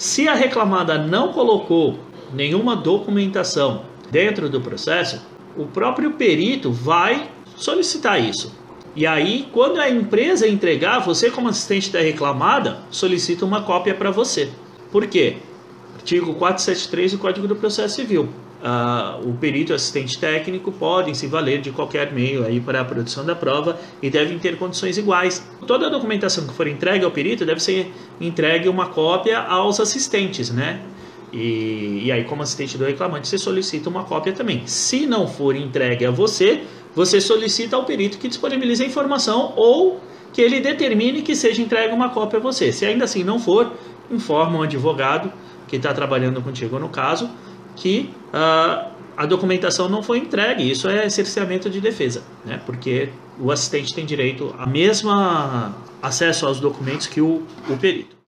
Se a reclamada não colocou nenhuma documentação dentro do processo, o próprio perito vai solicitar isso. E aí, quando a empresa entregar, você como assistente da reclamada solicita uma cópia para você. Por quê? Artigo 473 do Código do Processo Civil. Uh, o perito e assistente técnico podem se valer de qualquer meio aí para a produção da prova e devem ter condições iguais. Toda a documentação que for entregue ao perito deve ser entregue uma cópia aos assistentes, né? E, e aí, como assistente do reclamante, você solicita uma cópia também. Se não for entregue a você, você solicita ao perito que disponibilize a informação ou que ele determine que seja entregue uma cópia a você. Se ainda assim não for, informa o advogado que está trabalhando contigo no caso que uh, a documentação não foi entregue. Isso é cerceamento de defesa, né? porque o assistente tem direito a mesma acesso aos documentos que o, o perito.